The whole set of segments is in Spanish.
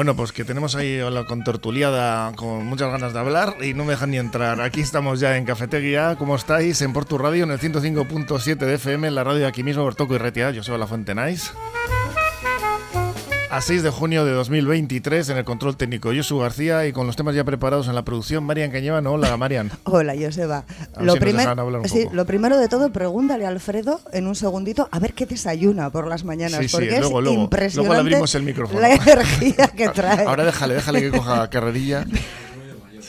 Bueno, pues que tenemos ahí la contortuliada con muchas ganas de hablar y no me dejan ni entrar. Aquí estamos ya en Cafetería. ¿Cómo estáis? En Portu Radio, en el 105.7 de FM, en la radio de aquí mismo, Bertoco y Retia. Yo soy La Fuente Nice. A 6 de junio de 2023 en el control técnico Josu García y con los temas ya preparados en la producción Marian Cañevan. Hola Marian. Hola Joseba. Lo, sí, lo primero de todo, pregúntale a Alfredo en un segundito a ver qué desayuna por las mañanas. porque es impresionante luego le abrimos el micrófono. la energía que trae. Ahora déjale, déjale que coja carrerilla.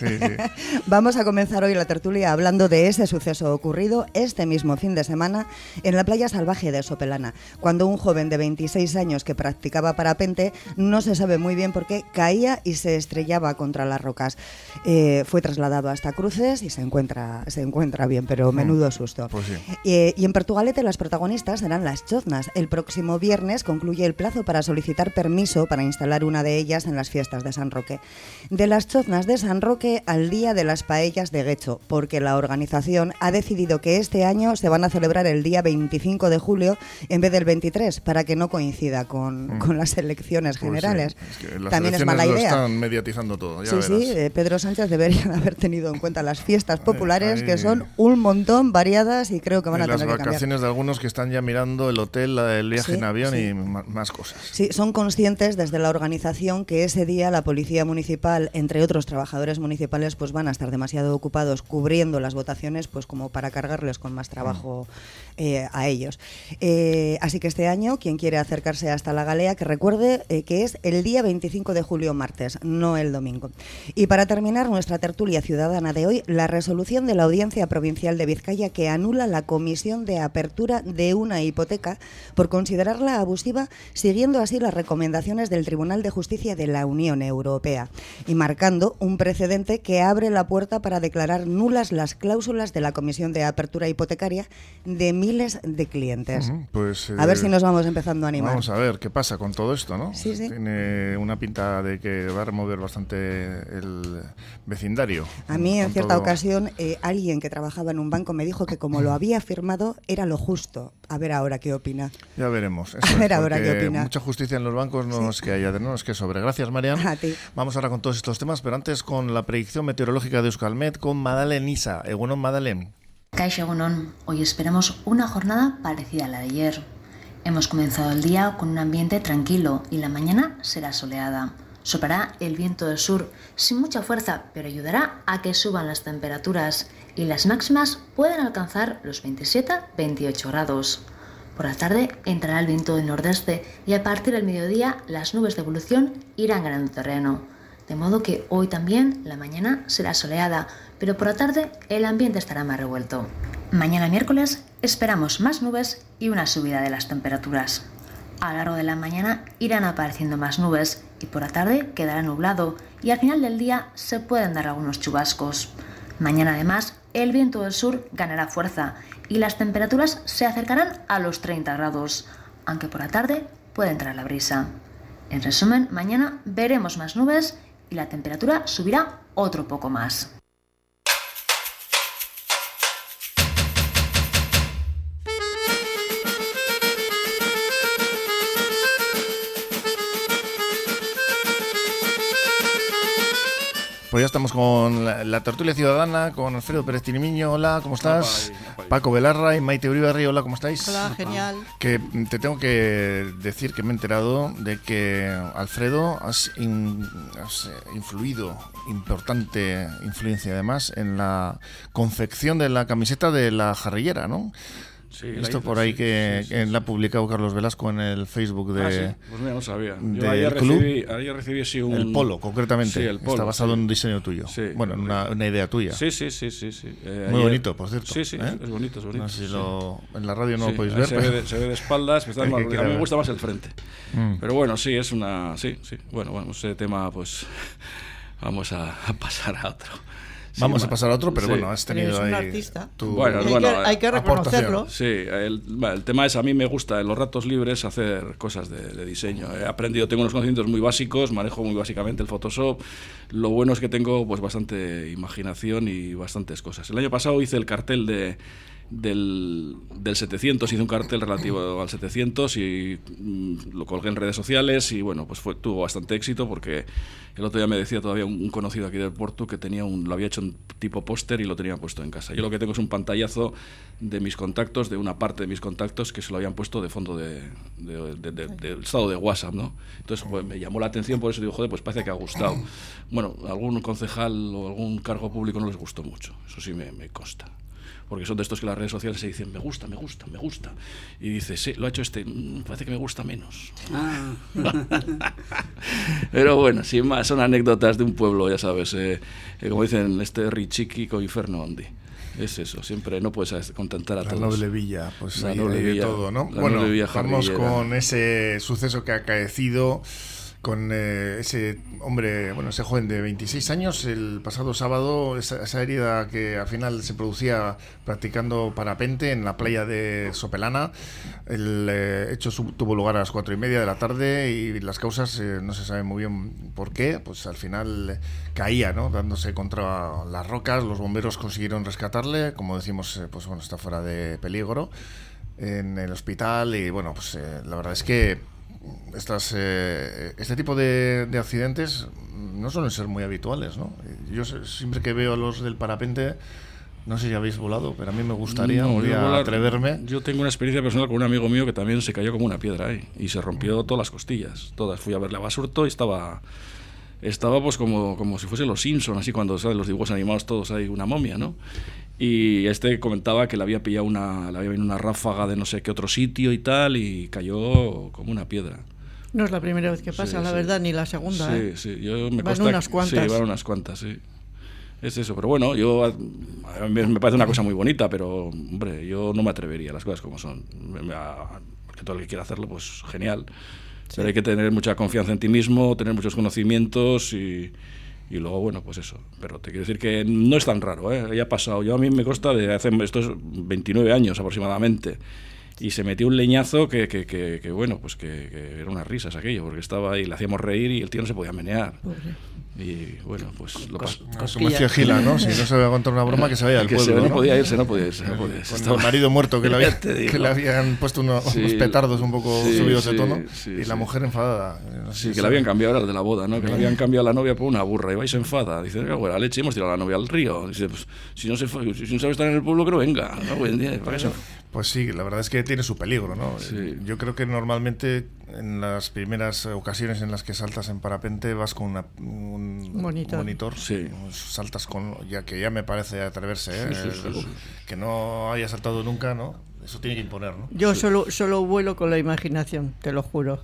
Vamos a comenzar hoy la tertulia hablando de ese suceso ocurrido este mismo fin de semana en la playa salvaje de Sopelana, cuando un joven de 26 años que practicaba parapente no se sabe muy bien por qué caía y se estrellaba contra las rocas. Eh, fue trasladado hasta Cruces y se encuentra, se encuentra bien, pero menudo susto. Pues eh, y en Portugalete las protagonistas serán las choznas. El próximo viernes concluye el plazo para solicitar permiso para instalar una de ellas en las fiestas de San Roque. De las choznas de San Roque al Día de las Paellas de Guecho, porque la organización ha decidido que este año se van a celebrar el día 25 de julio en vez del 23, para que no coincida con, mm. las elecciones pues generales. También es mala idea. están mediatizando todo. sí, sí, eh, Pedro Sánchez debería haber tenido en cuenta las fiestas populares, que son un montón variadas y creo que van a tener que cambiar. Las vacaciones de algunos que están ya mirando el hotel, el viaje en avión y más cosas. Sí, son conscientes desde la organización que ese día la Policía Municipal, entre otros trabajadores municipales, municipales pues van a estar demasiado ocupados cubriendo las votaciones pues como para cargarles con más trabajo eh, a ellos. Eh, así que este año, quien quiere acercarse hasta la Galea, que recuerde eh, que es el día 25 de julio martes, no el domingo. Y para terminar nuestra tertulia ciudadana de hoy, la resolución de la Audiencia Provincial de Vizcaya que anula la comisión de apertura de una hipoteca por considerarla abusiva, siguiendo así las recomendaciones del Tribunal de Justicia de la Unión Europea y marcando un precedente que abre la puerta para declarar nulas las cláusulas de la Comisión de Apertura Hipotecaria de miles de clientes. pues, a ver si eh, nos vamos empezando a animar. Vamos a ver qué pasa con todo esto, ¿no? Sí, sí. Tiene una pinta de que va a remover bastante el vecindario. A mí, en cierta ocasión, eh, alguien que trabajaba en un banco me dijo que como lo había firmado, era lo justo. A ver ahora qué opina. Ya veremos. a ver ahora qué opina. Mucha justicia en los bancos no es que haya, no es que sobre. Gracias, Marian. A ti. Vamos ahora con todos estos temas, pero antes con la predicción meteorológica de Euskalmet con Madalen Isa. Egunon, Madalen. Caixa Egunon. Hoy esperamos una jornada parecida a la de ayer. Hemos comenzado el día con un ambiente tranquilo y la mañana será soleada. Soplará el viento del sur sin mucha fuerza, pero ayudará a que suban las temperaturas y las máximas pueden alcanzar los 27-28 grados. Por la tarde entrará el viento del nordeste y a partir del mediodía las nubes de evolución irán ganando terreno de modo que hoy también la mañana será soleada, pero por la tarde el ambiente estará más revuelto. Mañana miércoles esperamos más nubes y una subida de las temperaturas. A lo largo de la mañana irán apareciendo más nubes y por la tarde quedará nublado y al final del día se pueden dar algunos chubascos. Mañana además el viento del sur ganará fuerza y las temperaturas se acercarán a los 30 grados, aunque por la tarde puede entrar la brisa. En resumen, mañana veremos más nubes y la temperatura subirá otro poco más. Pues ya estamos con la, tertulia ciudadana, con Alfredo Pérez Tinimiño, hola, ¿cómo estás? Paco Belarra y Maite Uribarri, hola, ¿cómo estáis? Hola, genial. Que te tengo que decir que me he enterado de que Alfredo has, has influido, importante influencia además, en la confección de la camiseta de la jarrillera, ¿no? Esto por ahí que, la ha publicado Carlos Velasco en el Facebook de. Ah, pues mira, no sabía. Yo ayer, recibí, ayer recibí así un. El polo, concretamente. el polo, Está basado en un diseño tuyo. Bueno, en una, idea tuya. Sí, sí, sí. sí, eh, Muy bonito, por cierto. Sí, sí, ¿eh? es bonito, es bonito. No sé si lo, en la radio no lo podéis ver. Se, ve de, se, ve de, espaldas, a mí me gusta más el frente. Mm. Pero bueno, sí, es una. Sí, sí. Bueno, bueno, ese tema, pues. Vamos a, a pasar a otro. Vamos a pasar a otro, pero bueno, has tenido un ahí artista. Bueno, hay, bueno, que, hay que reconocerlo. Sí, el, el, tema es, a mí me gusta en los ratos libres hacer cosas de, de, diseño. He aprendido, tengo unos conocimientos muy básicos, manejo muy básicamente el Photoshop. Lo bueno es que tengo pues bastante imaginación y bastantes cosas. El año pasado hice el cartel de del, del 700, hice un cartel relativo al 700 y mm, lo colgué en redes sociales y bueno, pues tuvo bastante éxito porque el otro día me decía todavía un, un conocido aquí del puerto que tenía un, lo había hecho en tipo póster y lo tenía puesto en casa. Yo lo que tengo es un pantallazo de mis contactos, de una parte de mis contactos que se lo habían puesto de fondo de, de, de, de del estado de WhatsApp, ¿no? Entonces pues, me llamó la atención, por eso digo, joder, pues parece que ha gustado. Bueno, algún concejal o algún cargo público no les gustó mucho, eso sí me, me consta porque son de estos que las redes sociales se dicen me gusta, me gusta, me gusta. Y dice, sí, lo ha hecho este, parece que me gusta menos. Ah. Pero bueno, sin más, son anécdotas de un pueblo, ya sabes, eh, eh, como dicen, este Richiqui con Inferno Ondi. Es eso, siempre no puedes contentar a la todos. La noble villa, pues la ahí, noble ahí villa, todo, ¿no? bueno, vamos con ese suceso que ha acaecido con eh, ese hombre, bueno, ese joven de 26 años, el pasado sábado, esa, esa, herida que al final se producía practicando parapente en la playa de Sopelana. El eh, hecho sub, tuvo lugar a las cuatro y media de la tarde y las causas eh, no se sabe muy bien por qué. Pues al final caía, ¿no? Dándose contra las rocas. Los bomberos consiguieron rescatarle. Como decimos, eh, pues bueno, está fuera de peligro en el hospital y bueno, pues la verdad es que estas, eh, este tipo de, de, accidentes no suelen ser muy habituales, ¿no? Yo siempre que veo a los del parapente, no sé si habéis volado, pero a mí me gustaría No, día volar- atreverme. Yo tengo una experiencia personal con un amigo mío que también se cayó como una piedra ahí y se rompió todas las costillas, todas. Fui a verle a Basurto y estaba estaba pues como, como si fuese los Simpson, así cuando salen los dibujos animados todos hay una momia, ¿no? Y este comentaba que le había pillado una, le había venido una ráfaga de no sé qué otro sitio y tal y cayó como una piedra. No es la primera vez que pasa, Sí, la sí. verdad, ni la segunda. Sí, ¿eh? sí, yo me Van consta- unas cuantas. Sí, van unas cuantas, sí. Es eso, pero bueno, yo a mí me parece una cosa muy bonita, pero hombre, yo no me atrevería a las cosas como son. Porque todo el que quiera hacerlo, pues genial. Pero hay que tener mucha confianza en ti mismo, tener muchos conocimientos y, y luego, bueno, pues eso. Pero te quiero decir que no es tan raro, ¿eh? Ya ha pasado. Yo a mí me consta de hace estos 29 años aproximadamente. Y se metió un leñazo que, que, que, que, bueno, pues que, que era unas risas aquello, porque estaba ahí, le hacíamos reír y el tío no se podía menear. Y bueno, pues lo pasó. Como decía Gila, ¿no? Si no se va a contar una broma, que se vaya al Que pueblo. se- no ¿no? podía irse, no podía irse, no podía irse. Con Estaba- el marido muerto que le, había- que le habían puesto Sí, unos petardos un poco sí, subidos sí, de tono sí, y sí. la mujer enfadada. No sé Sí, si que le habían cambiado ahora el de la boda, ¿no? Que le Eh. habían cambiado a la novia por una burra y vais enfada. Dice, "Cago en la leche, hemos tirado a la novia al río. Dice, pues, si no, se fue, si no sabe estar en el pueblo, que no venga. ¿no? Día, ¿para qué se- Pues sí, la verdad es que tiene su peligro, ¿no? Sí. Yo creo que normalmente en las primeras ocasiones en las que saltas en parapente vas con una- un Monitor. Sí. saltas con, ya que ya me parece atreverse, ¿eh? Sí, sí, sí, sí. que no haya saltado nunca, ¿no? Eso tiene que imponer, ¿no? Yo solo, solo vuelo con la imaginación, te lo juro.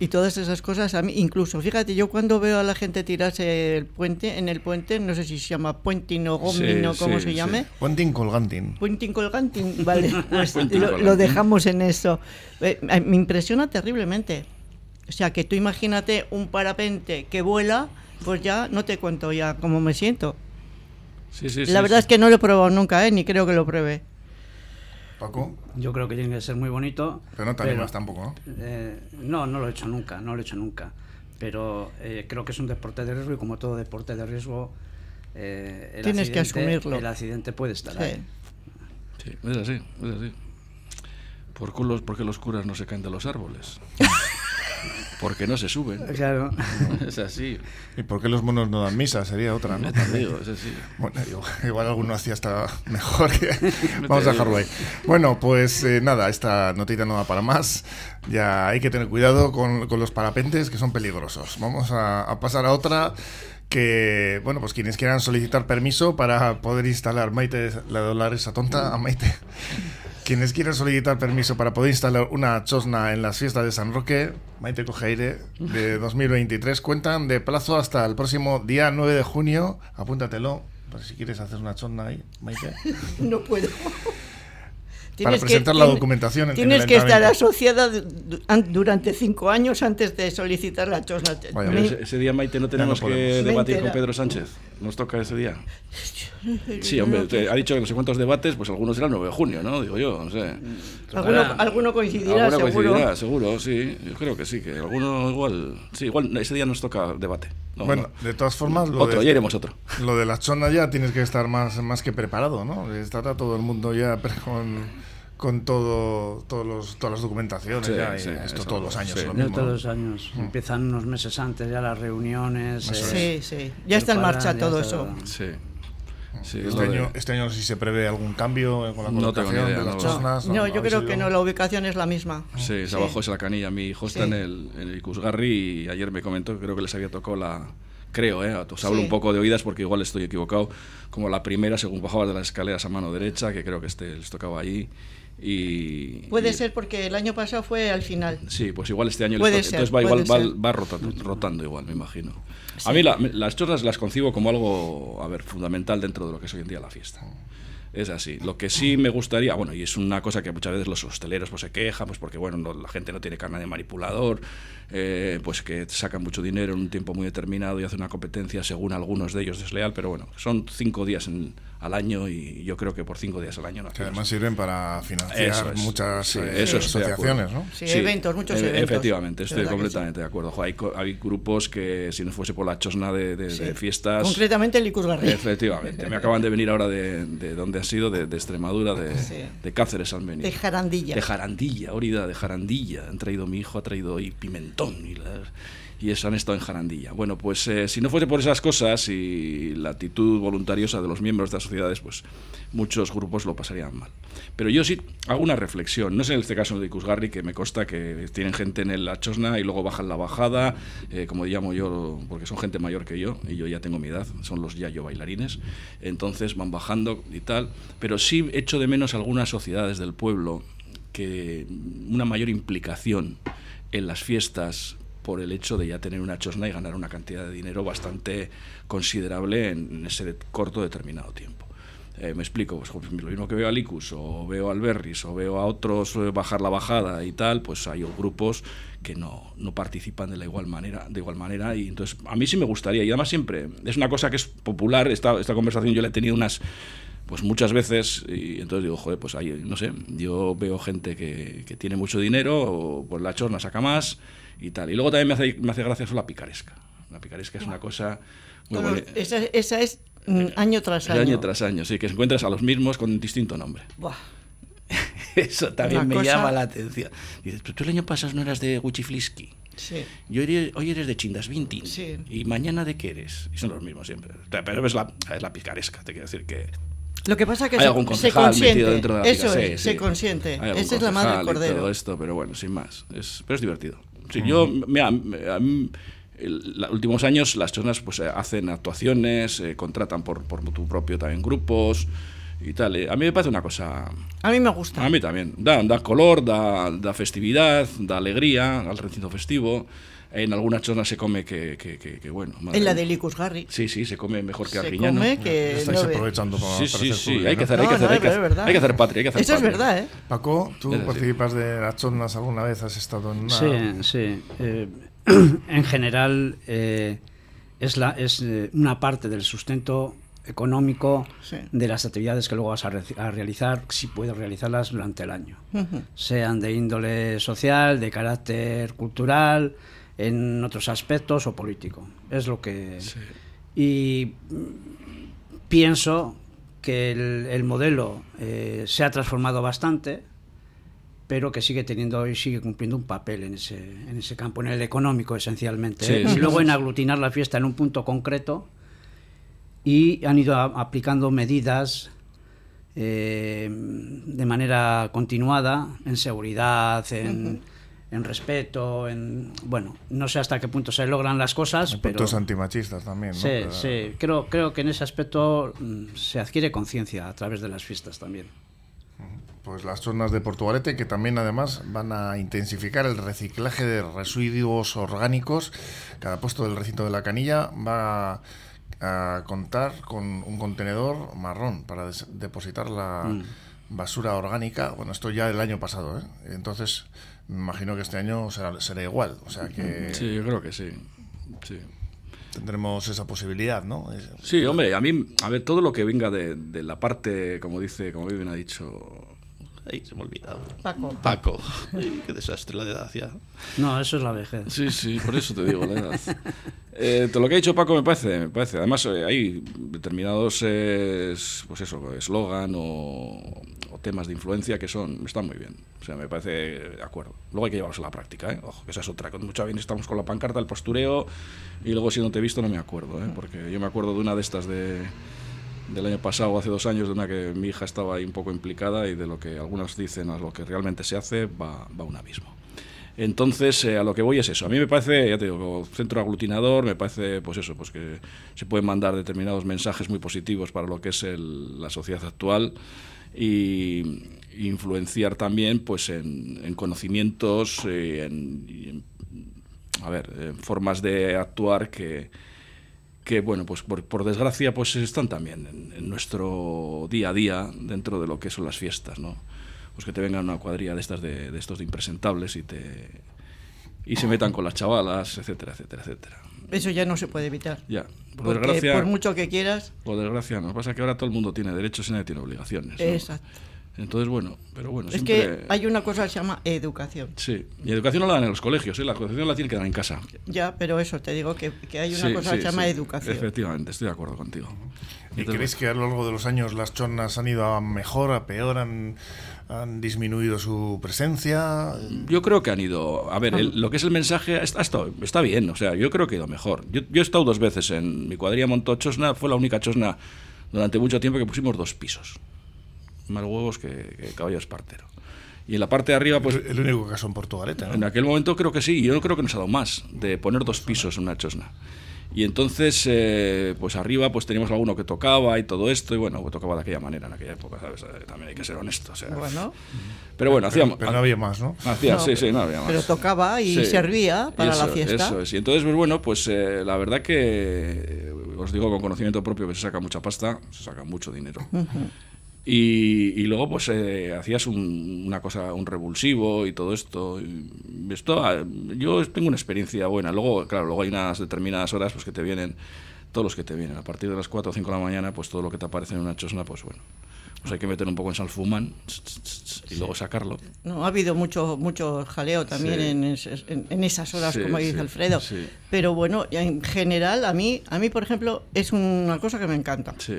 Y todas esas cosas, a mí, incluso, fíjate, yo cuando veo a la gente tirarse el puente, en el puente, no sé si se llama puenting o gomin Sí, o como sí, se sí. llame, Puenting colganting. Puenting colganting, vale, pues lo, dejamos en eso. Eh, eh, me impresiona terriblemente. O sea, que tú imagínate un parapente que vuela, pues ya no te cuento ya cómo me siento. Sí, sí, la sí, verdad sí. es que no lo he probado nunca, ¿eh? ni creo que lo pruebe. Paco, Yo creo que tiene que ser muy bonito. pero no te animas tampoco, ¿no? eh, no, no lo he hecho nunca, no lo he hecho nunca. Pero eh, creo que es un deporte de riesgo y como todo deporte de riesgo, eh, el Tienes que accidente- asumirlo. El accidente puede estar Sí. ahí. Sí, es así, es así. ¿Por culos, porque los curas no se caen de los árboles? Porque no se suben. Claro. Es así. ¿Y por qué los monos no dan misa? Sería otra, ¿no? Te digo, es así. Bueno, igual, igual alguno hacía hasta mejor que... Vamos a dejarlo ahí. Bueno, pues eh, nada, esta notita no da para más. Ya hay que tener cuidado con, con los parapentes que son peligrosos. Vamos a, a pasar a otra que, bueno, pues quienes quieran solicitar permiso para poder instalar, Maite, la de dólar esa tonta, a Maite. Quienes quieran solicitar permiso para poder instalar una chosna en las fiestas de San Roque, Maite coge aire, de 2023, cuentan de plazo hasta el próximo día 9 de junio. Apúntatelo, por si quieres hacer una chosna ahí, Maite. No puedo. Para presentar la documentación en- en Tienes el que estar asociada du- an- durante cinco años antes de solicitar la chosna. Vaya, Me- Ese, ese día, Maite, no tenemos no que debatir con. Pedro Sánchez. ¿Nos toca ese día? Sí, hombre, te- ha dicho que no sé cuántos debates, pues algunos serán el 9 de junio, ¿no? Digo yo, no sé. Alguno, alguno coincidirá, Alguno seguro. coincidirá, seguro, sí. Yo creo que sí, que alguno igual. Sí, igual ese día nos toca debate. No, bueno, no. de todas formas, lo Otro, de, ya iremos otro. lo de la chona ya tienes que estar más, más que preparado, ¿no? Estará todo el mundo ya con, con todo, todos los, todas las documentaciones. Sí, ya, y sí, esto eso, todos los años. sí. es lo Ya mismo, todos los años. Empiezan unos meses antes ya las reuniones. Eh, Sí, sí. Ya está en marcha ya todo eso. Sí. Sí, es Este de- año, este año no sé si se prevé algún cambio con la No colocación idea, de las no. chosnas. No, yo creo que no, la ubicación es la misma. Sí, se Sí. abajo es la canilla. Mi hijo está Sí. en el, en el Icusgarri y ayer me comentó que creo que les había tocado la. Creo, ¿eh? Os hablo Sí. un poco de oídas porque igual estoy equivocado. Como la primera, según bajabas de las escaleras a mano derecha, que creo que este les tocaba ahí. Y, Puede y- ser porque el año pasado fue al final. Sí, pues igual este año Puede ser, Entonces va igual, va, rotando, rotando igual, me imagino. A mí la- las chorras las concibo como algo, a ver, fundamental dentro de lo que es hoy en día la fiesta. Es así. Lo que sí me gustaría, bueno, y es una cosa que muchas veces los hosteleros pues, se quejan, pues porque bueno, no- la gente no tiene carne de manipulador, eh, pues que sacan mucho dinero en un tiempo muy determinado y hacen una competencia, según algunos de ellos, desleal, pero bueno, son cinco días en- al año y yo creo que por cinco días al año no Que además sirven para financiar Eso es. muchas Sí, eh, eso asociaciones. ¿no? Sí, eventos, muchos e- eventos. Efectivamente, estoy completamente de acuerdo. Hay, co- hay grupos que si no fuese por la chosna de, de- de fiestas... Concretamente el Icusgarri. Efectivamente, me acaban de venir ahora de, de donde han sido, de, de Extremadura, de, Sí. de Cáceres han venido. De Jarandilla. De Jarandilla, Órida, de Jarandilla. Han traído mi hijo, ha traído ahí pimentón y, la- y eso han estado en Jarandilla. Bueno, pues eh, si no fuese por esas cosas y la actitud voluntariosa de los miembros de las sociedades, pues muchos grupos lo pasarían mal. Pero yo sí hago una reflexión. No es en este caso de Icusgarri, que me consta que tienen gente en la chosna y luego bajan la bajada, eh, como llamo yo, porque son gente mayor que yo, y yo ya tengo mi edad, son los yayo bailarines. Entonces van bajando y tal. Pero sí echo de menos algunas sociedades del pueblo que una mayor implicación en las fiestas por el hecho de ya tener una chosna y ganar una cantidad de dinero bastante considerable en, ese corto determinado tiempo. Eh, me explico, pues, pues, lo mismo que veo a Licus o veo al Berris o veo a otros eh, bajar la bajada y tal, pues hay grupos que no, no participan de la igual manera, de igual manera y entonces a mí sí me gustaría y además siempre es una cosa que es popular, esta, esta conversación yo la he tenido unas pues muchas veces y entonces digo, joder, pues ahí, no sé, yo veo gente que, que tiene mucho dinero, o pues la chorna saca más y tal. Y luego también me hace, me hace gracia eso la picaresca. La picaresca es una cosa muy Todos- bonita. esa, esa es mm, año tras año. Año tras año, sí, que encuentras a los mismos con un distinto nombre. Buah. Eso también Una me cosa- llama la atención. Dices, pero tú el año pasado no eras de Gucci Sí. Yo eres- hoy eres de Chindas Vintin. Sí. ¿Y mañana de qué eres? Y son los mismos siempre. Pero es la, es la picaresca, te quiero decir que Lo que pasa es que hay algún se consiente. dentro de la Eso pica- es, sí, se consiente. Esa es la madre del cordero. todo esto, pero bueno, sin más. Es, pero es divertido. Sí, yo, mira, el- los últimos años las chonas pues eh, hacen actuaciones, eh, contratan por, por tu propio también grupos y tal. Eh, A mí me parece una cosa... A mí me gusta. A mí también. Da, da color, da, da festividad, da alegría al recinto festivo. En algunas zonas se come que, que, que- que bueno. madre en la de Licusgarri. Sí, sí, se come mejor que Se Arguiñano. come que Estáis no aprovechando para Sí, sí, sí, hay que hacer, hay No, hacer, hay que hacer, hay que hacer patria, hay que hacer Eso es verdad, ¿eh? Paco, ¿tú participas de las chosnas alguna vez? ¿Has estado en una...? Sí, sí. eh, en general eh, es, la, es eh, una parte del sustento económico Sí. de las actividades que luego vas a, re- a realizar, si puedes realizarlas durante el año. Sean de índole social, de carácter cultural, en otros aspectos o político. Es lo que... Y pienso que el, el modelo eh, se ha transformado bastante, pero que sigue teniendo y sigue cumpliendo un papel en ese, en ese campo, en el económico esencialmente. Sí, ¿eh? sí, y luego sí, en sí. aglutinar la fiesta en un punto concreto y han ido a- aplicando medidas eh, de manera continuada en seguridad, en, en respeto, en bueno, no sé hasta qué punto se logran las cosas, Hay pero puntos antimachistas también, ¿no? sí, Pero- sí, creo creo que en ese aspecto mm, se adquiere conciencia a través de las fiestas también. Pues las zonas de Portugalete que también además van a intensificar el reciclaje de residuos orgánicos. Cada puesto del recinto de la canilla va a contar con un contenedor marrón para des- depositar la Mm. basura orgánica. Bueno, esto ya el año pasado, ¿eh? Entonces, me imagino que este año será, será igual. O sea que... Sí, yo creo que sí. sí. tendremos esa posibilidad, ¿no? Sí, hombre, a mí, a ver, todo lo que venga de, de la parte, como dice, como bien ha dicho Ay, se me ha olvidado. Paco. Paco. Ay, qué desastre la edad ya. No, eso es la vejez. Sí, sí, por eso te digo la edad. Eh, todo lo que ha dicho Paco me parece, me parece. Además, eh, hay determinados, eh, pues eso, eslogan o, o temas de influencia que son, están muy bien. O sea, me parece de acuerdo. Luego hay que llevarlos a la práctica, ¿eh? Ojo, que esa es otra. Con mucha bien estamos con la pancarta, el postureo, y luego si no te he visto no me acuerdo, ¿eh? Porque yo me acuerdo de una de estas de del año pasado, hace dos años, de una que mi hija estaba ahí un poco implicada y de lo que algunos dicen a lo que realmente se hace va, va un abismo. Entonces, eh, a lo que voy es eso. A mí me parece, ya te digo, centro aglutinador, me parece, pues eso, pues que se pueden mandar determinados mensajes muy positivos para lo que es el- la sociedad actual y influenciar también, pues, en, en conocimientos, eh, en, y en- a ver, en formas de actuar que, que bueno, pues por, por desgracia, pues están también en, en nuestro día a día dentro de lo que son las fiestas, ¿no? Pues que te vengan una cuadrilla de estas de, de estos de impresentables y te y se metan con las chavalas, etcétera, etcétera, etcétera. Eso ya no se puede evitar. Ya, por Porque desgracia, por mucho que quieras, por desgracia, nos pasa que ahora todo el mundo tiene derechos y nadie tiene obligaciones. ¿no? exacto. Entonces, bueno, pero bueno, Es siempre... que hay una cosa que se llama educación. Sí, y educación no la dan en los colegios, ¿eh? la educación la tienen que dar en casa. Ya, pero eso, te digo que, que hay una Sí, cosa sí, que se llama sí. educación. Efectivamente, estoy de acuerdo contigo. ¿Y Entonces, creéis que a lo largo de los años las chonas han ido a mejor, a peor, han, han disminuido su presencia? Yo creo que han ido. A ver, el- lo que es el mensaje está, está, bien, o sea, yo creo que ha ido mejor. Yo, yo he estado dos veces en mi cuadrilla montó Chosna, fue la única Chosna durante mucho tiempo que pusimos dos pisos. Más huevos que, que caballo espartero. Y en la parte de arriba, pues el, el único caso en Portugalete, ¿no? en aquel momento creo que sí, yo no creo que nos ha dado más de poner dos pisos en una chosna. Y entonces, eh, pues arriba pues teníamos alguno que tocaba y todo esto, y bueno, pues tocaba de aquella manera en aquella época, ¿sabes? Eh, También hay que ser honesto. o sea, Bueno, pero bueno, hacíamos... Pero no había más, ¿no? hacía- No, sí, sí, no había más. pero tocaba y Sí. servía para Eso, la fiesta. Eso es. Y entonces, pues bueno, pues eh, la verdad que eh, os digo con conocimiento propio que se saca mucha pasta, se saca mucho dinero. Y, y luego pues eh, hacías un- una cosa, un revulsivo y todo esto. Y esto ah, yo tengo una experiencia buena. Luego, claro, luego hay unas determinadas horas pues que te vienen, todos los que te vienen. A partir de las 4 o 5 de la mañana, pues todo lo que te aparece en una chosna, pues bueno. Pues hay que meter un poco en salfumán y luego sacarlo. No, ha habido mucho mucho jaleo también Sí. en, es- en- en esas horas, Sí, como dice sí, Alfredo. Pero bueno, en general, a mí, a mí, por ejemplo, es una cosa que me encanta. Sí.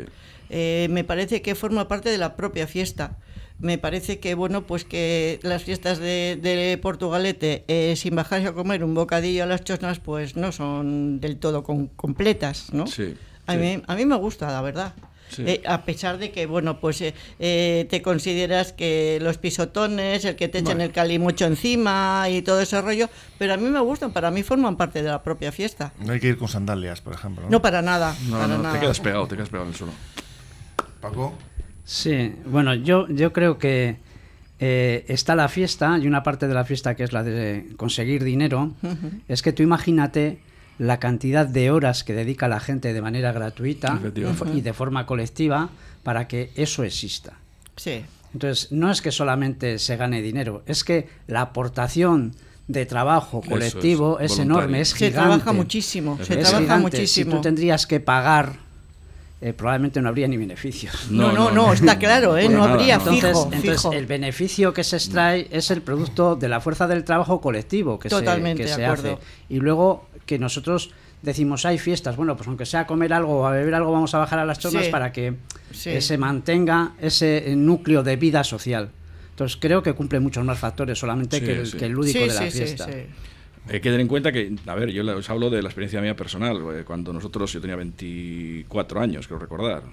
Eh, me parece que forma parte de la propia fiesta. Me parece que, bueno, pues que las fiestas de, de Portugalete, eh, sin bajarse a comer un bocadillo a las chosnas, pues no son del todo con- completas, ¿no? Sí, A, sí. Mí, a mí me gusta, la verdad. Sí. Eh, a pesar de que, bueno, pues eh, eh, te consideras que los pisotones, el que te echen Bueno. el calimocho encima y todo ese rollo, pero a mí me gustan, para mí forman parte de la propia fiesta. No hay que ir con sandalias, por ejemplo. ¿no? No para nada, No, para no, nada. te quedas pegado, te quedas pegado en el suelo. Paco. Sí, bueno, yo, yo creo que eh, está la fiesta y una parte de la fiesta que es la de conseguir dinero. Es que tú imagínate la cantidad de horas que dedica la gente de manera gratuita y de forma colectiva para que eso exista. Sí. Entonces, no es que solamente se gane dinero, es que la aportación de trabajo Eso colectivo es, enorme, es Se gigante. trabaja muchísimo, se Es trabaja gigante. muchísimo. Si tú tendrías que pagar, eh, probablemente no habría ni beneficios. No, no, no, no. está claro, ¿eh? Por no nada, habría. Entonces, fijo, entonces, fijo. el beneficio que se extrae es el producto de la fuerza del trabajo colectivo que Totalmente se, que de se acuerdo. hace. Y luego que nosotros decimos, hay fiestas, bueno, pues aunque sea a comer algo o a beber algo, vamos a bajar a las chonas Sí. para que Sí. eh, se mantenga ese eh, núcleo de vida social. Entonces creo que cumple muchos más factores solamente Sí, que, el, sí. que el lúdico Sí, de la sí, sí, fiesta. Hay que tener en cuenta que, a ver, yo os hablo de la experiencia mía personal. eh, Cuando nosotros, yo tenía 24 años, creo recordar.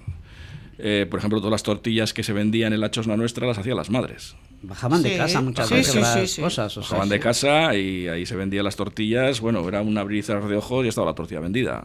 Eh, por ejemplo, todas las tortillas que se vendían en la chosna nuestra las hacían las madres. Bajaban de Sí, casa muchas sí, veces sí, las sí, sí. cosas. o sea, Bajaban de sí. casa y ahí se vendían las tortillas. Bueno, era un abrir y cerrar de ojos y estaba la tortilla vendida.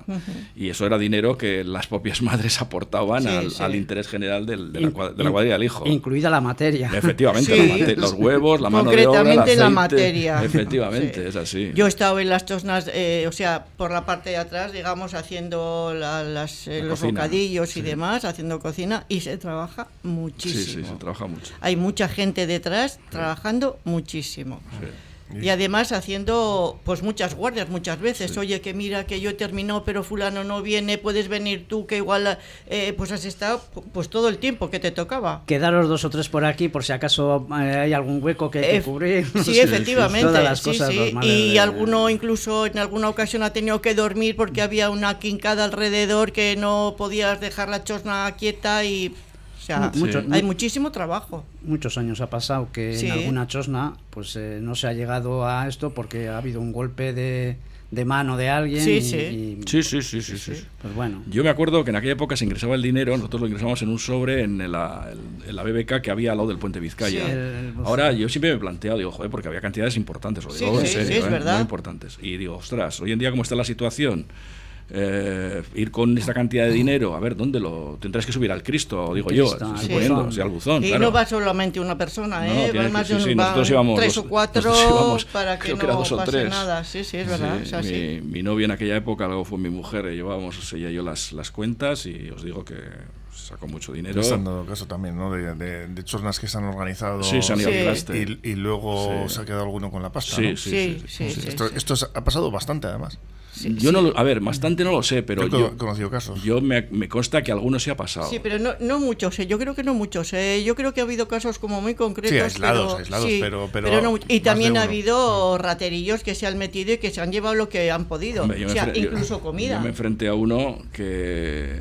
Y eso era dinero que las propias madres aportaban Sí, al, sí. al interés general del- de, la, de la cuadrilla del hijo. Incluida la materia. Efectivamente, Sí. la mate- los huevos, la mano de obra, el Concretamente la materia. Efectivamente, Sí. es así. Yo he estado en las tosnas, eh, o sea, por la parte de atrás, digamos, haciendo la- las, eh, La los cocina, bocadillos sí. y demás, haciendo cocina, y se trabaja sí, muchísimo. sí, se trabaja mucho. Hay mucha gente detrás trabajando muchísimo. Sí. Y además haciendo pues muchas guardias muchas veces. Oye, que mira que yo he terminado, pero fulano no viene, puedes venir tú, que igual eh, pues has estado pues todo el tiempo que te tocaba. Quedaros dos o tres por aquí por si acaso eh, hay algún hueco que que cubrir. Sí, efectivamente. Todas las sí, cosas sí. normales Y de- alguno incluso en alguna ocasión ha tenido que dormir porque había una quincada alrededor que no podías dejar la chosna quieta y Mucho- hay muchísimo trabajo. Muchos años ha pasado que Sí. en alguna chosna pues eh, no se ha llegado a esto porque ha habido un golpe de, de mano de alguien. Sí, y- sí. y, Sí, sí, sí, sí, sí. Pues bueno. Yo me acuerdo que en aquella época se ingresaba el dinero, nosotros lo ingresábamos en un sobre en la, en la BBK que había al lado del puente Vizcaya. Sí. El- Ahora yo siempre me he planteado, digo, joder, porque había cantidades importantes, lo Sí, digo en sí, serio, sí, es ¿eh? verdad. muy importantes. Y digo, ostras, hoy en día cómo está la situación, Eh, ir con esta cantidad de dinero, a ver, ¿dónde lo tendrás que subir al Cristo, digo yo, al suponiendo, buzón. o sea, al buzón. y claro. no va solamente una persona, No, ¿eh? tienes Van que- más sí, de un- sí, van nosotros íbamos tres o cuatro íbamos, para que creo no que era dos o pase tres. nada. Sí, sí, es verdad. Sí, así. mi, mi novia en aquella época, luego fue mi mujer, llevábamos ella y yo las, las cuentas y os digo que sacó mucho dinero. Está dando caso también, ¿no? De, de, de chornas que se han organizado Sí, se han ido Sí. al traste. y, y luego Sí. se ha quedado alguno con la pasta. Sí, ¿no? sí, Sí, sí, sí, sí. sí, Esto, sí. esto es- ha pasado bastante, además. Sí, Yo sí. no lo- a ver, bastante no lo sé, pero yo, yo, he conocido casos. yo me, me consta que alguno se ha pasado. Sí, pero no, no muchos, eh, yo creo que no muchos. eh, Yo creo que ha habido casos como muy concretos. Sí, aislados, pero, aislados, pero- pero no mucho. y también ha habido raterillos que se han metido y que se han llevado lo que han podido. Hombre, yo o me sea, enfre- yo- incluso comida. Yo me enfrenté a uno que,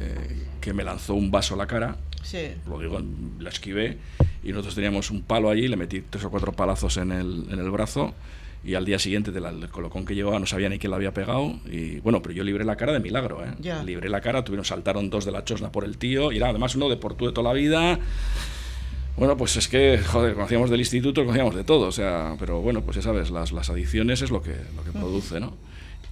que me lanzó un vaso a la cara, Sí. lo digo, la esquivé, y nosotros teníamos un palo allí, le metí tres o cuatro palazos en el, en el brazo, y al día siguiente del colocón que llevaba no sabía ni quién la había pegado, y bueno, pero yo libré la cara de milagro, ¿eh? Ya. Libré la cara, tuvieron, saltaron dos de la chosna por el tío, y era además uno de Portú de toda la vida. Bueno, pues es que, joder, conocíamos del instituto, conocíamos de todo, o sea, pero bueno, pues ya sabes, las, las adicciones es lo que, lo que produce, ¿no?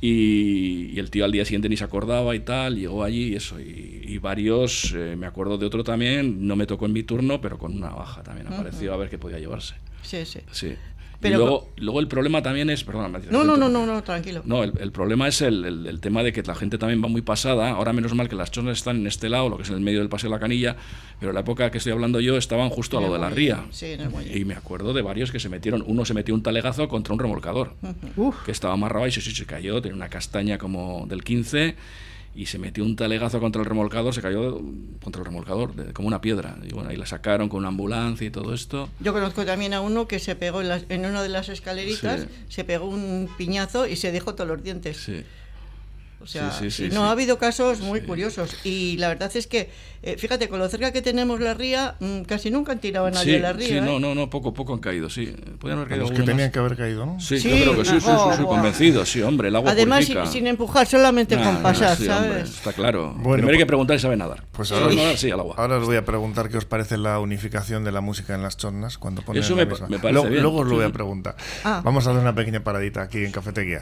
Y, y el tío al día siguiente ni se acordaba y tal, llegó allí y eso, y, y varios, eh, me acuerdo de otro también, no me tocó en mi turno, pero con una baja también apareció a ver qué podía llevarse. Sí, sí. Sí. Pero y luego, luego el problema también es, perdona, No, no, no, no, no, tranquilo. no, el, el problema es el, el- el tema de que la gente también va muy pasada. Ahora menos mal que las chosnas están en este lado, lo que es en el medio del Paseo de la Canilla, pero en la época que estoy hablando yo estaban justo a lo de la ría. sí, en el. Y me acuerdo de varios que se metieron. Uno se metió un talegazo contra un remolcador, que estaba amarrado y sí, se cayó, tenía una castaña como del 15 y se metió un talegazo contra el remolcador, se cayó contra el remolcador, de- como una piedra. Y bueno, ahí la sacaron con una ambulancia y todo esto. Yo conozco también a uno que se pegó en, las- en una de las escaleritas, Sí. se pegó un piñazo y se dejó todos los dientes. Sí. O sea, Sí, sí, sí, no sí. ha habido casos muy curiosos. Y la verdad es que, eh, fíjate, con lo cerca que tenemos la ría, mm, casi nunca han tirado a nadie la ría. sí, ¿eh? no, no, no, poco, poco han caído, sí. Podrían haber caído Los que más. tenían que haber caído, ¿no? Sí, Sí, yo creo que sí, sí, sí, oh, convencido, sí, hombre, el agua Además, sin, sin empujar, solamente Nah, con pasar, sí, hombre, ¿sabes? está claro. Bueno, Primero hay pues- que preguntar si sabe nadar. Pues ahora, nadar, sí, al agua. ahora os voy a preguntar qué os parece la unificación de la música en las chornas cuando ponen Eso la me me parece luego, bien. luego os lo voy a preguntar. Ah. Vamos a hacer una pequeña paradita aquí en Cafetería.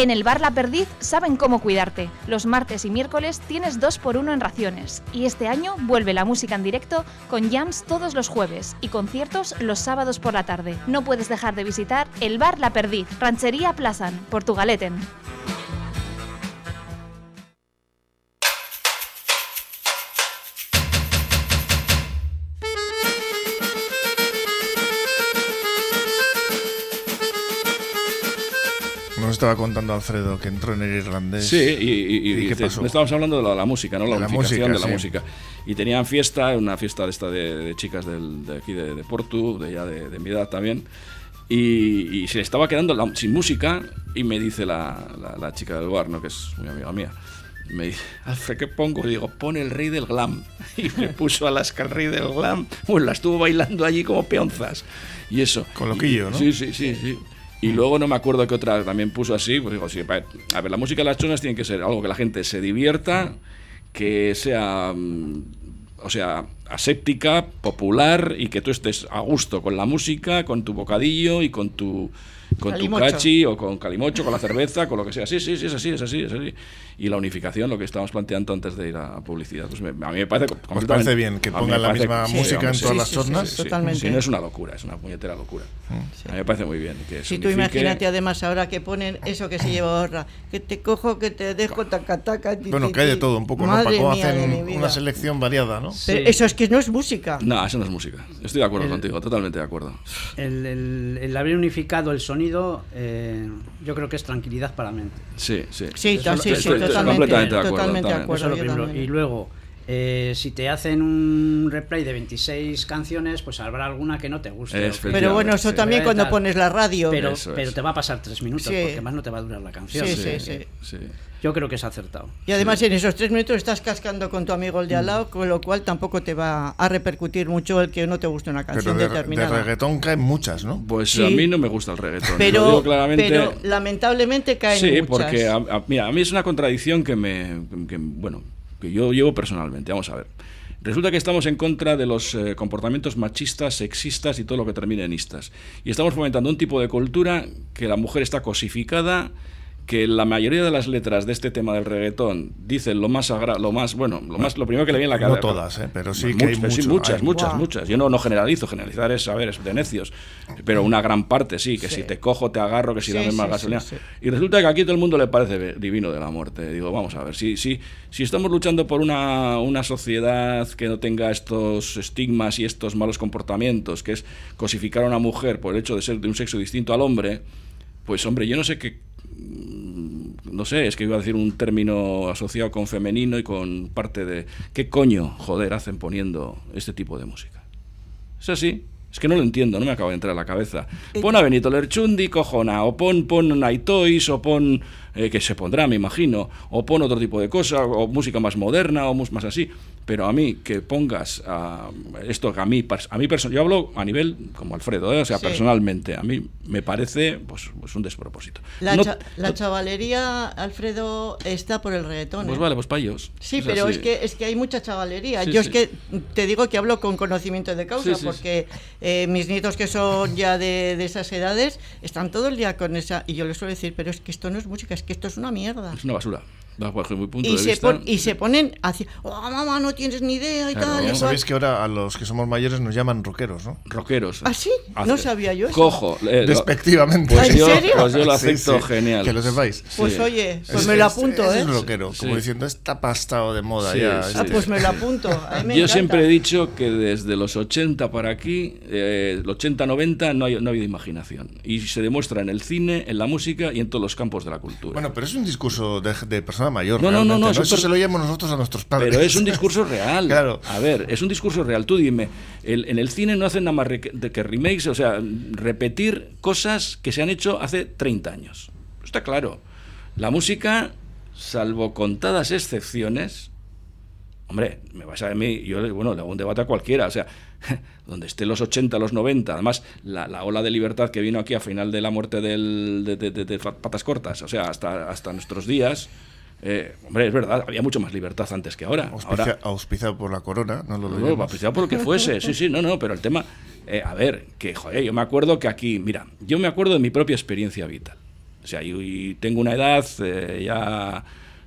En el bar La Perdiz saben cómo cuidarte. Los martes y miércoles tienes 2 por 1 en raciones. Y este año vuelve la música en directo con jams todos los jueves y conciertos los sábados por la tarde. No puedes dejar de visitar el bar La Perdiz, Ranchería Plazan, Portugaleten. Estaba contando Alfredo que entró en el irlandés. Sí, y, y- y- ¿Y qué pasó? estábamos hablando de la, la música, ¿no? La De la música, de la sí. música. Y tenían fiesta, una fiesta de esta de, de chicas del- de aquí de, de Portu, de ya de, de mi edad también. Y, se le estaba quedando la- sin música y me dice la, la- chica del bar, ¿no? Que es muy amiga mía. Me dice, Alfred, ¿qué pongo? Y digo, pone el rey del glam. Y me puso Alaska el rey del glam. Pues la estuvo bailando allí como peonzas. Y eso. Con loquillo, ¿no? Sí, sí, sí, sí. Y luego no me acuerdo qué otra también puso así, pues digo, sí, a ver, la música de las chonas tiene que ser algo que la gente se divierta, que sea, mm, o sea, aséptica, popular y que tú estés a gusto con la música, con tu bocadillo y con tu con tu Calimocho. cachi o con calimocho, con la cerveza, con lo que sea. Sí, sí, sí, es así, es así, es así. Y la unificación, lo que estábamos planteando antes de ir a publicidad, pues me- a mí me parece ¿Os completamente- parece bien que pongan la parece- misma Sí, música en sí, todas sí, las sí, tornas? sí, sí. Totalmente. Sí, no es una locura, es una puñetera locura. A mí me parece muy bien. Que Si tú imagínate además ahora que ponen eso que se lleva ahorra, que te cojo, que te dejo, taca, taca, ti, Bueno, que hay de todo un poco, ¿no? Madre Paco mía hacen una selección variada, ¿no? Pero eso es que no es música. No, eso no es música. Estoy de acuerdo El- contigo, totalmente de acuerdo. El, el- el haber unificado el sonido, eh, yo creo que es tranquilidad para la mente. Sí, sí. Sí, Eso- sí, sí, eso- totalmente, completamente de acuerdo, totalmente de acuerdo. Eso es lo. Y luego, eh, si te hacen un replay de 26 canciones, pues habrá alguna que no te guste. Pero bueno, eso Sí. también cuando pones la radio. Pero, pero te va a pasar tres minutos, Sí. porque más no te va a durar la canción. Sí, sí, sí. Sí. Yo creo que es acertado. Y además en esos tres minutos estás cascando con tu amigo el de al lado, con lo cual tampoco te va a repercutir mucho el que no te guste una Pero canción de, de determinada. reggaetón caen muchas, ¿no? Pues Sí. a mí no me gusta el reggaetón. pero, digo claramente. pero lamentablemente caen sí, muchas. porque a, a- mira, a mí es una contradicción que me, que, bueno, que yo llevo personalmente. Vamos a ver. Resulta que estamos en contra de los eh, comportamientos machistas, sexistas y todo lo que termine en istas. Y estamos fomentando un tipo de cultura que la mujer está cosificada, que la mayoría de las letras de este tema del reggaetón dicen lo más sagra- lo más, bueno, lo más lo primero que le viene a la No cabeza. todas, ¿eh? pero sí Much- que hay pero sí, mucho, muchas, hay- muchas, muchas. Yo no, no generalizo, generalizar es saber, es de necios. Pero una gran parte sí, que si te cojo, te agarro, que si Sí, dame más sí, gasolina. sí, sí. Y resulta que aquí todo el mundo le parece divino de la muerte. Digo, vamos a ver, si, si, si estamos luchando por una, una sociedad que no tenga estos estigmas y estos malos comportamientos, que es cosificar a una mujer por el hecho de ser de un sexo distinto al hombre, pues hombre, yo no sé qué... mm, No sé, es que iba a decir un término asociado con femenino y con parte de... ¿Qué coño, joder, hacen poniendo este tipo de música? Es así. Es que no lo entiendo, no me acaba de entrar a la cabeza. Pon a Benito Lerchundi, cojona, o pon, pon Night Toys, o pon, eh, que se pondrá, me imagino, o pon otro tipo de cosa, o música más moderna, o más así. Pero a mí, que pongas a esto a mí, a mí yo hablo a nivel como Alfredo, ¿eh? o sea, Sí. personalmente, a mí me parece pues, pues un despropósito. La, No- cha- la chavalería, Alfredo, está por el reggaetón. pues ¿eh? vale, pues para ellos. Sí, pero es que es que hay mucha chavalería. Sí, Yo es que te digo que hablo con conocimiento de causa, porque eh, mis nietos que son ya de, de esas edades están todo el día con esa y yo les suelo decir, pero es que esto no es música, es que esto es una mierda. Es una basura, bajo mi punto Y de se, vista. pon- y se ponen así, oh mamá, no tienes ni idea y Claro, tal. y ¿no? cual". Sabéis que ahora a los que somos mayores nos llaman rockeros, ¿no? Rockeros. ¿Ah, sí? Hace- No sabía yo eso. Cojo. eh, Despectivamente. Pues ¿En yo, serio? pues yo lo acepto sí, genial. Que lo sepáis. Pues Sí. oye, pues Es- me lo es- apunto, es ¿eh? un rockero, como diciendo, está pastado de moda Sí, ya. sí. Ah, este". pues me lo apunto. a mí me Yo encanta. siempre he dicho que desde los 80 para aquí, eh, el 80-90, no, hay, no ha habido imaginación. Y se demuestra en el cine, en la música y en todos los campos de la cultura. Bueno, pero es un discurso de, de persona mayor. No, no, no, no, Eso se lo oímos nosotros a nuestros padres. Pero es un discurso real. Claro. A ver, es un discurso real. Tú dime, el- en el cine no hacen nada más de que remakes, o sea, repetir cosas que se han hecho hace 30 años. Está claro. La música, salvo contadas excepciones, hombre, me vas a mí, yo bueno, le hago un debate a cualquiera, o sea, donde esté los 80, los 90, además la, la ola de libertad que vino aquí a final de la muerte del, de, de- de- de Patas Cortas, o sea, hasta, hasta nuestros días, eh, hombre, es verdad, había mucho más libertad antes que ahora. Auspicia- ahora auspiciado por la corona, no lo olvidemos. no, apreciado por lo que fuese, sí, sí, no, no, pero el tema, eh, a ver, que joder, yo me acuerdo que aquí, mira, yo me acuerdo de mi propia experiencia vital. O sea, y, y tengo una edad eh, ya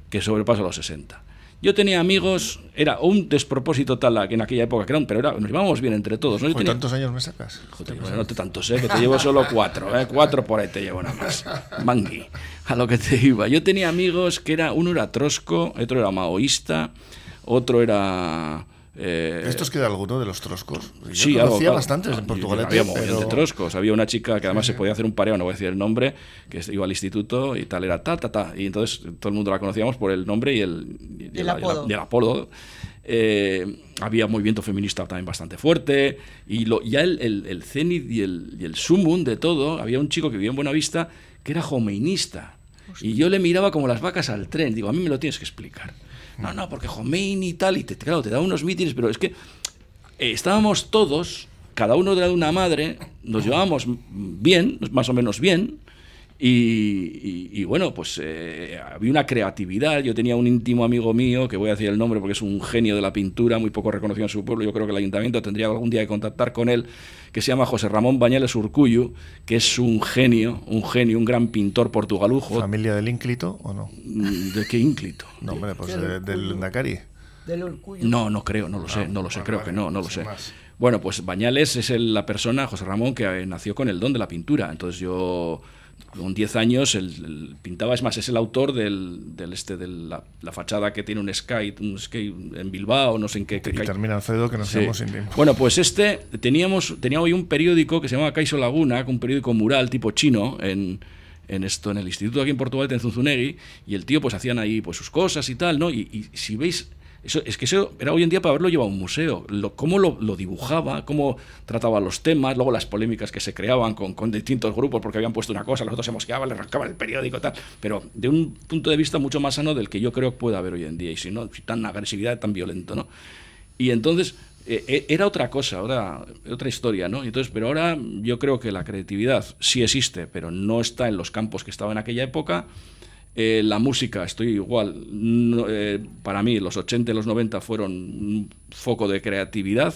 que sobrepasa los 60. Yo tenía amigos, era un despropósito tal que en aquella época, que pero era, nos llevábamos bien entre todos. ¿no? Yo Joder, tenía- ¿Cuántos años me sacas? Joder, bueno, no te tanto sé, que te llevo solo cuatro, ¿eh? Cuatro por ahí te llevo nada más. Mangui, a lo que te iba. Yo tenía amigos que era, uno era trosco, otro era maoísta, otro era... eh, ¿Estos queda alguno de los troscos? Yo Sí, conocía algo, bastantes en claro. Portugalete. Había pero- de troscos. Había una chica que además se podía hacer un pareo, no voy a decir el nombre, que iba al instituto y tal, era ta, ta, ta. Y entonces todo el mundo la conocíamos por el nombre y el, y El la- apodo. y el apodo. Eh, había movimiento feminista también bastante fuerte. Y lo, ya el, el, el cenit y el, y el sumum de todo, había un chico que vivía en Buenavista que era homeinista. Y yo le miraba como las vacas al tren. Digo, a mí me lo tienes que explicar. No, no, porque Jomeini y tal, y te, claro, da unos mítines, pero es que eh, estábamos todos cada uno de una madre, nos llevábamos bien, más o menos bien, y, bueno, pues eh, había una creatividad. Yo tenía un íntimo amigo mío, que voy a decir el nombre porque es un genio de la pintura, muy poco reconocido en su pueblo. Yo creo que el ayuntamiento tendría algún día que contactar con él, que se llama José Ramón Bañales Urcuyo, que es un genio, un genio, un gran pintor portugalujo. ¿Familia del ínclito o no? ¿De qué ínclito? No, hombre, pues del Nakari. No, no creo, no lo sé, ah, no lo sé, creo que no, no lo sé. Bueno, pues Bañales es la persona, José Ramón, que eh, nació con el don de la pintura. Entonces yo con 10 años él, pintaba, es más, es el autor del, del este, de la, fachada que tiene un skate, un skate en Bilbao, no sé en qué. Que, termina Alfredo, que nos sí. sin tiempo. Bueno, pues este, teníamos, teníamos hoy un periódico que se llama Caiso Laguna, un periódico mural tipo chino, en, en esto, en el instituto aquí en Portugal, en Zunzunegui, y el tío pues hacían ahí pues sus cosas y tal, ¿no? y, y si veis eso, es que eso era hoy en día para haberlo llevado a un museo. Cómo lo, dibujaba, cómo trataba los temas, luego las polémicas que se creaban con, distintos grupos porque habían puesto una cosa, los otros se mosqueaban, le arrancaban el periódico tal. Pero de un punto de vista mucho más sano del que yo creo que puede haber hoy en día. Y si no, tan agresividad, tan violento, ¿no? Y entonces eh, eh, era otra cosa, ahora otra historia, ¿no? Entonces, pero ahora yo creo que la creatividad sí existe, pero no está en los campos que estaba en aquella época. Eh, la música, estoy igual. Eh, para mí, los 80 y los 90 fueron un foco de creatividad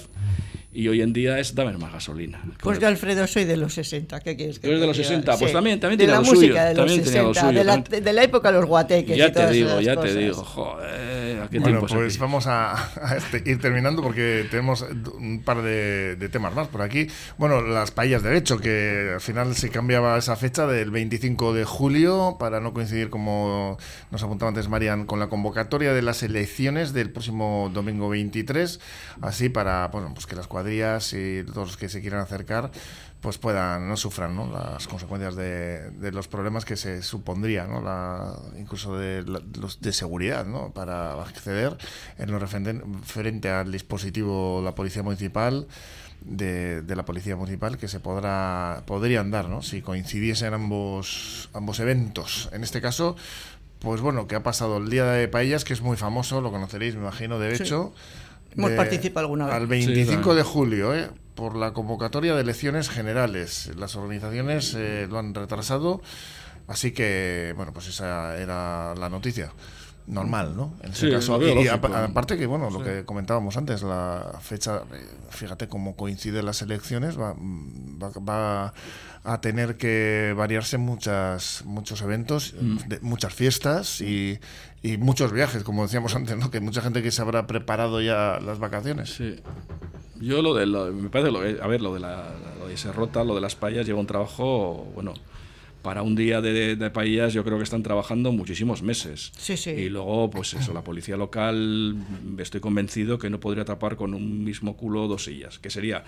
y hoy en día es dame más gasolina. Pues yo, Alfredo, soy de los 60. ¿Qué quieres que ¿Tú eres de los 60? Pues también, también de la música De los 60, de, la, de, la, época de los guateques. Ya y te digo, ya te digo. Joder, ¿a qué bueno, pues vamos a, a este, ir terminando porque tenemos un par de, de, temas más por aquí. Bueno, las paellas de hecho, que al final se cambiaba esa fecha del 25 de julio para no coincidir, como nos apuntaba antes Marian, con la convocatoria de las elecciones del próximo domingo 23. Así para bueno, pues que las cuadrillas y todos los que se quieran acercar pues puedan, no sufran ¿no? las consecuencias de, de, los problemas que se supondría, ¿no? la, incluso de, los de seguridad, ¿no? para acceder en lo referente al dispositivo la Policía Municipal. De, de, la policía municipal que se podrá podrían dar ¿no? si coincidiesen ambos ambos eventos en este caso pues bueno que ha pasado el día de paellas que es muy famoso lo conoceréis me imagino de hecho Hemos participado alguna vez. Al 25 de julio, ¿eh? por la convocatoria de elecciones generales. Las organizaciones eh, lo han retrasado, así que, bueno, pues esa era la noticia. Normal, ¿no? En ese caso, y, aparte que, bueno, lo que comentábamos antes, la fecha, eh, fíjate cómo coinciden las elecciones, va, va, a tener que variarse muchas, muchos eventos, mm. muchas fiestas y, y, muchos viajes, como decíamos antes, ¿no? Que mucha gente que se habrá preparado ya las vacaciones. Sí. Yo lo de, lo, me parece, lo, a ver, lo de, la, lo de Serrota, lo de las payas, lleva un trabajo, bueno, para un día de, de, paellas yo creo que están trabajando muchísimos meses. Sí, sí. Y luego, pues eso, la policía local, estoy convencido que no podría tapar con un mismo culo dos sillas, que sería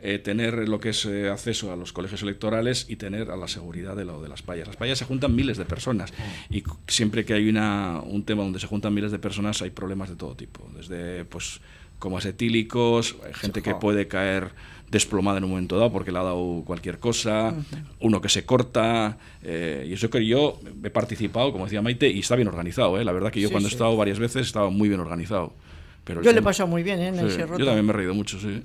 eh, tener lo que es eh, acceso a los colegios electorales y tener a la seguridad de lo de las payas. Las payas se juntan miles de personas y siempre que hay una, un tema donde se juntan miles de personas hay problemas de todo tipo, desde pues como acetílicos, gente que puede caer desplomada en un momento dado porque le ha dado cualquier cosa, uno que se corta, eh, y eso que yo he participado, como decía Maite, y está bien organizado, ¿eh? la verdad que yo cuando he estado varias veces estaba muy bien organizado. Pero yo le he pasado muy bien ¿eh? en el Yo también me he reído mucho, sí.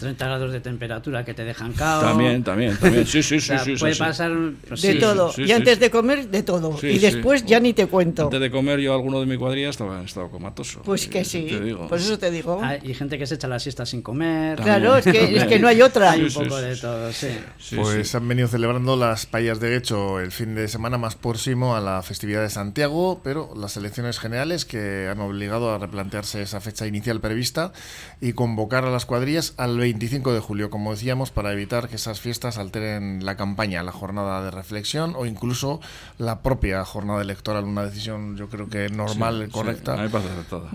30 grados de temperatura que te dejan cao. También, también, también. Sí, sí, sí. sí puede pasar de todo. y antes de comer, de todo. y después ya ni te cuento. Antes de comer, yo alguno de mi cuadrilla estaba, estaba comatoso. Pues que sí. Por eso te digo. Hay gente que se echa la siesta sin comer. Claro, es que, es que no hay otra. Hay un poco de todo, sí. pues han venido celebrando las payas de hecho el fin de semana más próximo a la festividad de Santiago, pero las elecciones generales que han obligado a replantearse esa fecha inicial prevista y convocar a las cuadrillas al 25 de julio como decíamos, para evitar que esas fiestas alteren la campaña, la jornada de reflexión o incluso la propia jornada electoral. Una decisión, yo creo que normal, correcta.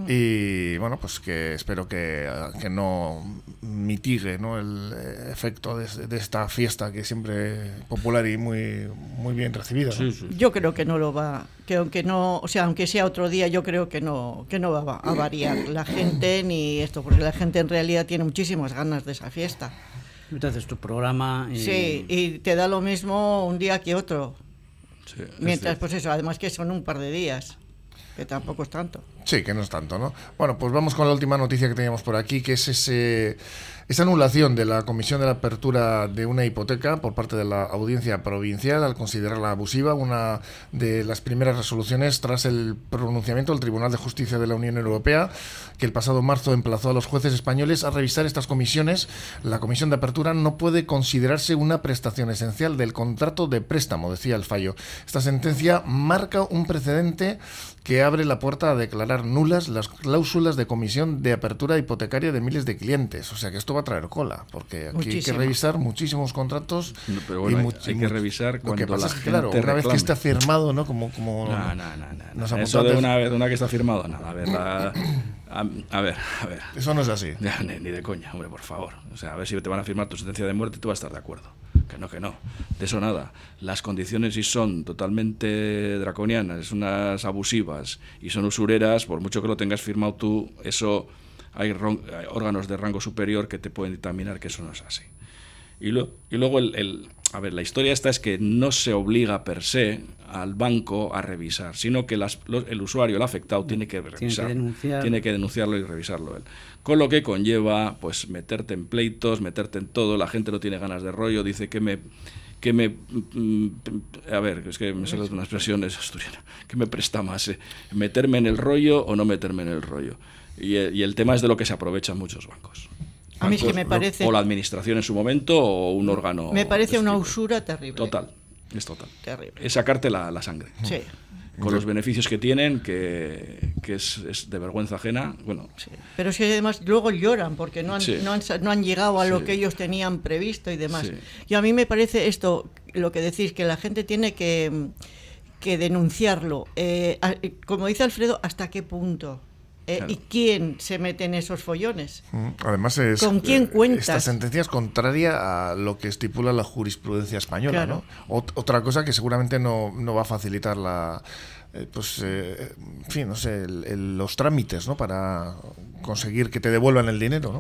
Y bueno, pues que espero que, que no mitigue ¿no? el efecto de, esta fiesta que siempre popular y muy, muy bien recibida. Yo creo que no lo va, que aunque no, o sea, aunque sea otro día, yo creo que no, que no va a variar la gente ni esto, porque la gente en realidad tiene muchísimas ganas de esa fiesta. Entonces tu programa. Y... Sí, y te da lo mismo un día que otro. Mientras, pues eso, además que son un par de días. que tampoco es tanto. Sí, que no es tanto, ¿no? Bueno, pues vamos con la última noticia que teníamos por aquí, que es ese esa anulación de la Comisión de la Apertura de una hipoteca por parte de la Audiencia Provincial al considerarla abusiva, una de las primeras resoluciones tras el pronunciamiento del Tribunal de Justicia de la Unión Europea, que el pasado marzo emplazó a los jueces españoles a revisar estas comisiones. La Comisión de Apertura no puede considerarse una prestación esencial del contrato de préstamo, decía el fallo. Esta sentencia marca un precedente que abre la puerta a declarar nulas las cláusulas de comisión de apertura hipotecaria de miles de clientes. O sea que esto va a traer cola, porque aquí hay que revisar muchísimos contratos. pero bueno, hay, que revisar cuando lo que pasa es que, claro, una vez que está firmado, ¿no? Como, como no, no, no, no. Eso de una vez, una que está firmado, nada. A ver, la, a, ver, a ver. Eso no es así. Ni, de coña, hombre, por favor. O sea, a ver si te van a firmar tu sentencia de muerte y tú vas a estar de acuerdo. Que no, que no. De eso nada. Las condiciones sí son totalmente draconianas, unas abusivas y son usureras, por mucho que lo tengas firmado tú, eso hay, órganos de rango superior que te pueden dictaminar que eso no es así. Y, y luego el, a ver, la historia esta es que no se obliga per se al banco a revisar, sino que el usuario, el afectado, tiene que revisar, tiene que, denunciarlo y revisarlo él. Con lo que conlleva, pues, meterte en pleitos, meterte en todo, la gente no tiene ganas de rollo, dice que me que me mm, a ver, es que me salen unas expresiones asturianas, que me presta más, eh, meterme en el rollo o no meterme en el rollo. Y, y el tema es de lo que se aprovechan muchos bancos. A mí es que me parece... O la administración en su momento o un órgano... Me parece una usura terrible. Total, es total. Terrible. Es sacarte la, la sangre. Sí. Con los beneficios que tienen, que, que es, es, de vergüenza ajena. Bueno. Sí. Pero es que además luego lloran porque no han, no han, no han llegado a lo que ellos tenían previsto y demás. Y a mí me parece esto, lo que decís, que la gente tiene que, que denunciarlo. Eh, como dice Alfredo, ¿hasta qué punto? Eh, ¿Y quién se mete en esos follones? Mm, además, es, ¿con quién eh, cuentas? Esta sentencia es contraria a lo que estipula la jurisprudencia española. ¿no? otra cosa que seguramente no, no va a facilitar la. Eh, pues, en fin, no sé, los trámites ¿no? para conseguir que te devuelvan el dinero. ¿no?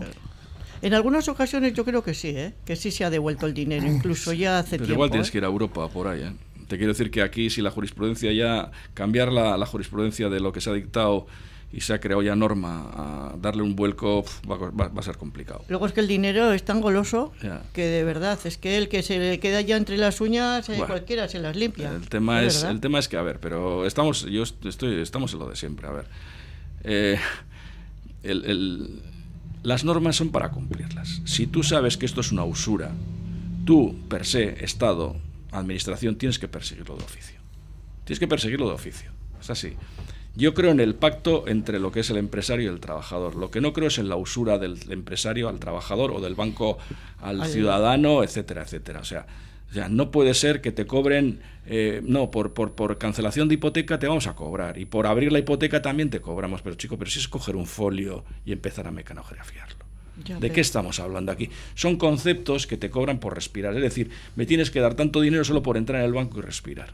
En algunas ocasiones yo creo que sí, ¿eh? que sí se ha devuelto el dinero, incluso ya hace Pero tiempo. igual tienes ¿eh? que ir a Europa por ahí. ¿eh? Te quiero decir que aquí, si la jurisprudencia ya. cambiar la, la jurisprudencia de lo que se ha dictado y se ha creado ya norma a darle un vuelco va, a ser complicado. Luego es que el dinero es tan goloso que de verdad es que el que se le queda ya entre las uñas eh, cualquiera se las limpia. El tema es, el tema es que a ver, pero estamos yo estoy estamos en lo de siempre, a ver. Eh, las normas son para cumplirlas. Si tú sabes que esto es una usura, tú per se Estado, administración tienes que perseguirlo de oficio. Tienes que perseguirlo de oficio. Es así. Yo creo en el pacto entre lo que es el empresario y el trabajador. Lo que no creo es en la usura del empresario al trabajador o del banco al ciudadano, etcétera, etcétera. O sea, o no puede ser que te cobren, eh, no, por, por, por, cancelación de hipoteca te vamos a cobrar y por abrir la hipoteca también te cobramos. Pero chico, pero si es coger un folio y empezar a mecanografiarlo. ¿De qué estamos hablando aquí? Son conceptos que te cobran por respirar. Es decir, me tienes que dar tanto dinero solo por entrar en el banco y respirar.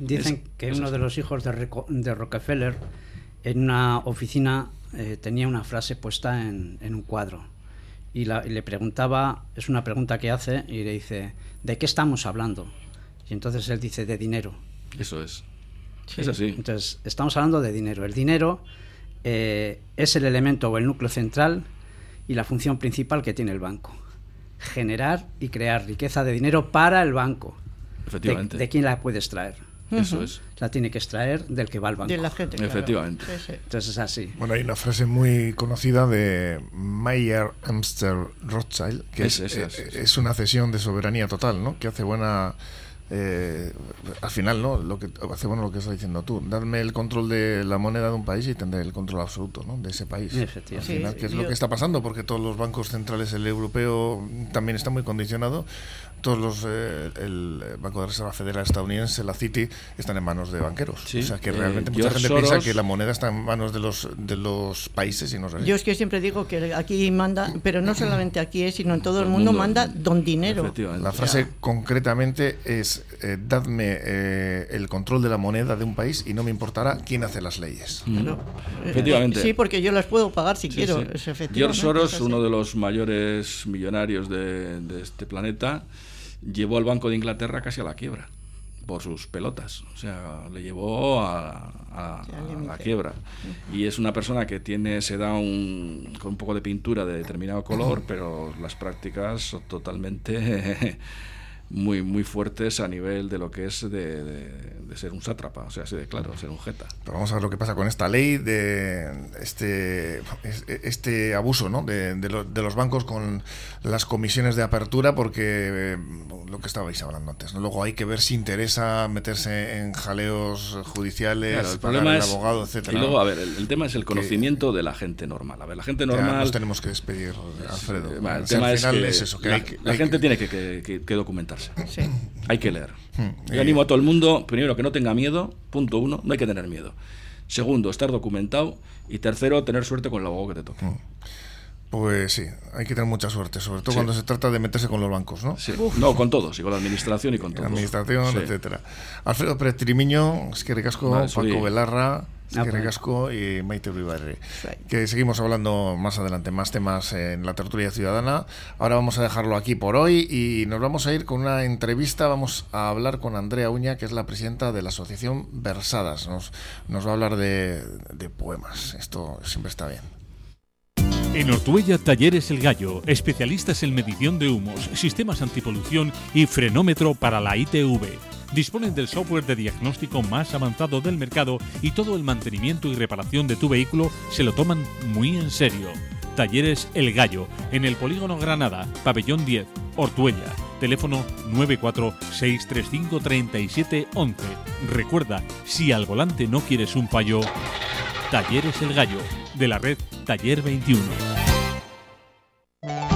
Dicen que uno de los hijos de, de, Rockefeller en una oficina eh, tenía una frase puesta en, en un cuadro y, la, y, le preguntaba, es una pregunta que hace y le dice, ¿de qué estamos hablando? Y entonces él dice, de dinero. Eso es. Es así. Entonces, estamos hablando de dinero. El dinero eh, es el elemento o el núcleo central y la función principal que tiene el banco. Generar y crear riqueza de dinero para el banco. Efectivamente. ¿De, de quién la puedes traer? Eso es. La tiene que extraer del que va al banco. De la gente, Efectivamente. Entonces es así. Bueno, hay una frase muy conocida de Mayer Amster Rothschild, que es, es, una cesión de soberanía total, ¿no? Que hace buena eh, al final, ¿no? Lo que hace bueno lo que estás diciendo tú. Darme el control de la moneda de un país y tendré el control absoluto, ¿no? De ese país. Al final, que es lo que está pasando, porque todos los bancos centrales, el europeo también está muy condicionado. Todos los, eh, el Banco de Reserva Federal estadounidense, la Citi, están en manos de banqueros. O sea que realmente eh, mucha gente piensa que la moneda está en manos de los de los países y no Yo es que siempre digo que aquí manda, pero no solamente aquí, sino en todo el mundo, manda don dinero. La frase concretamente es eh, dadme eh, el control de la moneda de un país y no me importará quién hace las leyes. Efectivamente. Sí, porque yo las puedo pagar si quiero. George Soros, uno de los mayores millonarios de, este planeta, llevó al Banco de Inglaterra casi a la quiebra por sus pelotas. O sea, le llevó a, a- a la quiebra. Y es una persona que tiene, se da un, con un poco de pintura de determinado color, pero las prácticas son totalmente muy, muy fuertes a nivel de lo que es de, de- de ser un sátrapa, o sea, así de claro, ser un jeta. Pero vamos a ver lo que pasa con esta ley de este, es- este abuso ¿no? de, de lo- de los bancos con las comisiones de apertura, porque eh, lo que estabais hablando antes. ¿no? Luego hay que ver si interesa meterse en jaleos judiciales, Claro, el problema el es. abogado, etcétera. Y luego, a ver, el, el tema es el conocimiento de la gente normal. A ver, la gente Ya normal. nos tenemos que despedir, Alfredo. Eh, bueno, el Si al tema es final que es eso, que la, hay que- la hay gente tiene que, que- que- documentarse. Hay que leer. Hmm. Yo animo a todo el mundo, primero, que no tenga miedo. Punto uno, no hay que tener miedo. Segundo, estar documentado. Y tercero, tener suerte con el abogado que te toque. Pues sí, hay que tener mucha suerte, sobre todo Sí. cuando se trata de meterse con los bancos, ¿no? Sí. No, con todos, y con la administración y con todo. Administración, Sí. etcétera. Alfredo Pérez Trimiño, es que recasco, Paco Velarra, es Ah, y Maite Uribarri. Que seguimos hablando más adelante, más temas en la tertulia ciudadana. Ahora vamos a dejarlo aquí por hoy y nos vamos a ir con una entrevista. Vamos a hablar con Andrea Uña, que es la presidenta de la asociación Versadas. Nos, nos va a hablar de, de poemas. Esto siempre está bien. En Ortuella Talleres El Gallo, especialistas en medición de humos, sistemas antipolución y frenómetro para la ITV. Disponen del software de diagnóstico más avanzado del mercado y todo el mantenimiento y reparación de tu vehículo se lo toman muy en serio. Talleres El Gallo, en el Polígono Granada, Pabellón 10, Ortuella. Teléfono 946353711. Recuerda, si al volante no quieres un fallo, Talleres El Gallo, de la red Taller 21.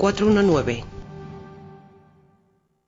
419.